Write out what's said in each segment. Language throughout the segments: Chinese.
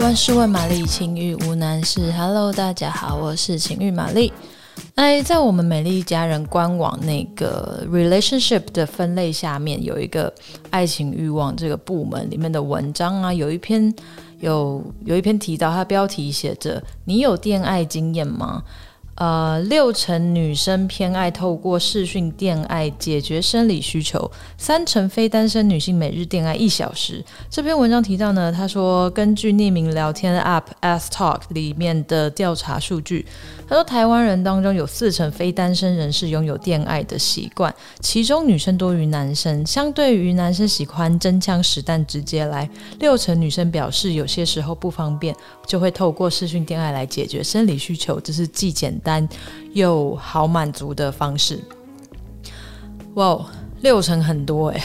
万事问玛丽，情欲无难事。Hello，大家好，我是情欲玛丽。哎，在我们美丽家人官网那个 relationship 的分类下面，有一个爱情欲望这个部门里面的文章啊，有一篇有有一篇提到，它标题写着：“你有恋爱经验吗？”呃，六成女生偏爱透过视讯电爱解决生理需求，三成非单身女性每日电爱一小时。这篇文章提到呢，他说根据匿名聊天 App Astalk 里面的调查数据，他说台湾人当中有四成非单身人士拥有电爱的习惯，其中女生多于男生。相对于男生喜欢真枪实弹直接来，六成女生表示有些时候不方便，就会透过视讯电爱来解决生理需求，这是既简单。又好满足的方式，哇、六成很多哎！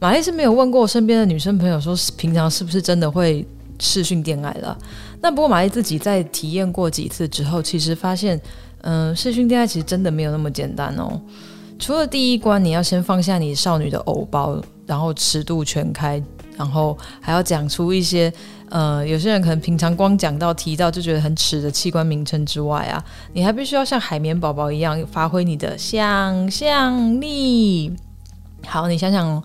玛丽是没有问过身边的女生朋友，说平常是不是真的会视讯恋爱了。那不过玛丽自己在体验过几次之后，其实发现，嗯、呃，视讯电爱其实真的没有那么简单哦。除了第一关，你要先放下你少女的偶包，然后尺度全开，然后还要讲出一些。呃，有些人可能平常光讲到提到就觉得很耻的器官名称之外啊，你还必须要像海绵宝宝一样发挥你的想象力。好，你想想，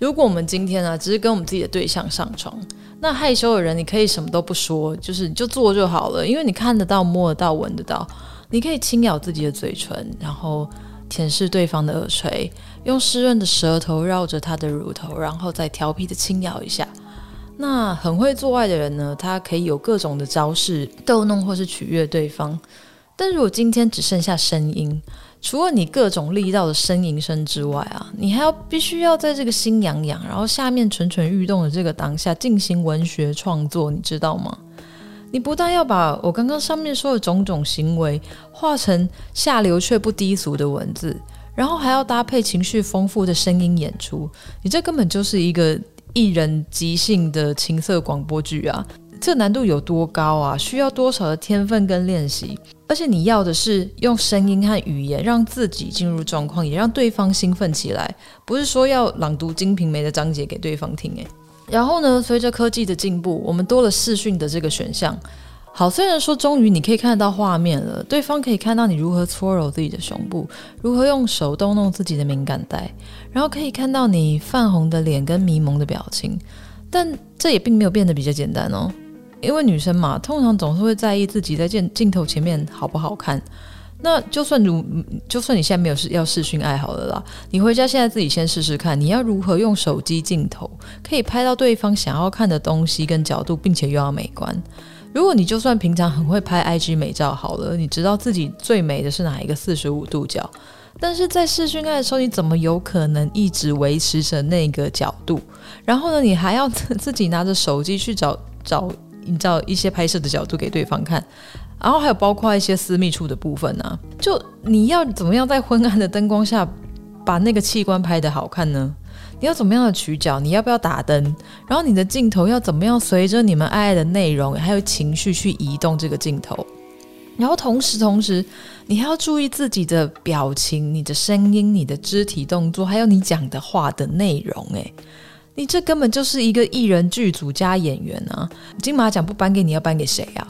如果我们今天啊，只是跟我们自己的对象上床，那害羞的人你可以什么都不说，就是你就做就好了，因为你看得到、摸得到、闻得到，你可以轻咬自己的嘴唇，然后舔舐对方的耳垂，用湿润的舌头绕着他的乳头，然后再调皮的轻咬一下。那很会做爱的人呢，他可以有各种的招式逗弄或是取悦对方。但如果今天只剩下声音，除了你各种力道的呻吟声之外啊，你还要必须要在这个心痒痒，然后下面蠢蠢欲动的这个当下进行文学创作，你知道吗？你不但要把我刚刚上面说的种种行为化成下流却不低俗的文字，然后还要搭配情绪丰富的声音演出，你这根本就是一个。艺人即兴的情色广播剧啊，这难度有多高啊？需要多少的天分跟练习？而且你要的是用声音和语言让自己进入状况，也让对方兴奋起来，不是说要朗读《金瓶梅》的章节给对方听诶。然后呢，随着科技的进步，我们多了视讯的这个选项。好，虽然说终于你可以看得到画面了，对方可以看到你如何搓揉自己的胸部，如何用手动弄自己的敏感带，然后可以看到你泛红的脸跟迷蒙的表情，但这也并没有变得比较简单哦，因为女生嘛，通常总是会在意自己在镜镜头前面好不好看。那就算如，就算你现在没有视要试训爱好了啦，你回家现在自己先试试看，你要如何用手机镜头可以拍到对方想要看的东西跟角度，并且又要美观。如果你就算平常很会拍 IG 美照好了，你知道自己最美的是哪一个四十五度角，但是在试训爱的时候，你怎么有可能一直维持着那个角度？然后呢，你还要自己拿着手机去找找，营造一些拍摄的角度给对方看，然后还有包括一些私密处的部分呢？就你要怎么样在昏暗的灯光下把那个器官拍得好看呢？你要怎么样的取角？你要不要打灯？然后你的镜头要怎么样随着你们爱爱的内容还有情绪去移动这个镜头？然后同时同时，你还要注意自己的表情、你的声音、你的肢体动作，还有你讲的话的内容。诶，你这根本就是一个艺人剧组加演员啊！金马奖不颁给你，要颁给谁啊？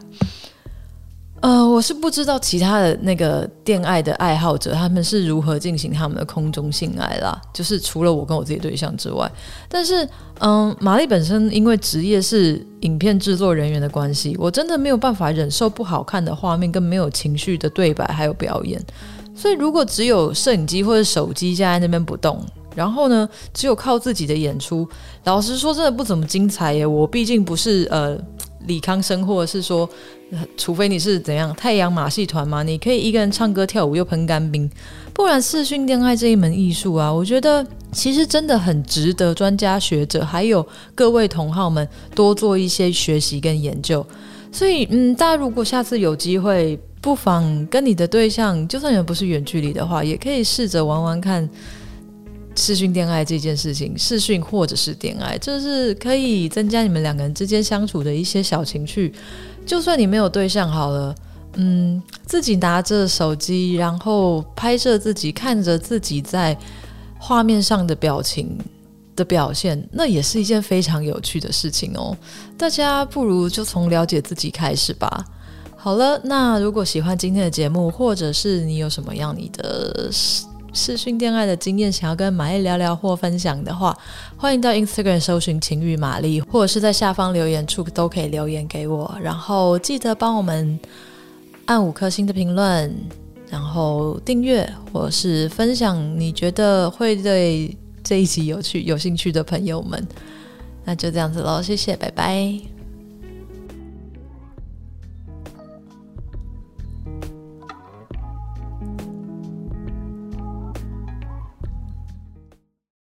呃，我是不知道其他的那个电爱的爱好者他们是如何进行他们的空中性爱啦，就是除了我跟我自己对象之外，但是，嗯，玛丽本身因为职业是影片制作人员的关系，我真的没有办法忍受不好看的画面跟没有情绪的对白还有表演，所以如果只有摄影机或者手机架在那边不动，然后呢，只有靠自己的演出，老实说真的不怎么精彩耶。我毕竟不是呃。李康生，或者是说，除非你是怎样太阳马戏团嘛，你可以一个人唱歌跳舞又喷干冰，不然视讯恋爱这一门艺术啊，我觉得其实真的很值得专家学者还有各位同好们多做一些学习跟研究。所以，嗯，大家如果下次有机会，不妨跟你的对象，就算你们不是远距离的话，也可以试着玩玩看。视讯恋爱这件事情，视讯或者是恋爱，就是可以增加你们两个人之间相处的一些小情趣。就算你没有对象好了，嗯，自己拿着手机，然后拍摄自己，看着自己在画面上的表情，的表现，那也是一件非常有趣的事情哦。大家不如就从了解自己开始吧。好了，那如果喜欢今天的节目，或者是你有什么样你的视讯恋爱的经验，想要跟玛丽聊聊或分享的话，欢迎到 Instagram 搜寻情欲玛丽，或者是在下方留言处都可以留言给我。然后记得帮我们按五颗星的评论，然后订阅或是分享，你觉得会对这一集有趣、有兴趣的朋友们，那就这样子喽，谢谢，拜拜。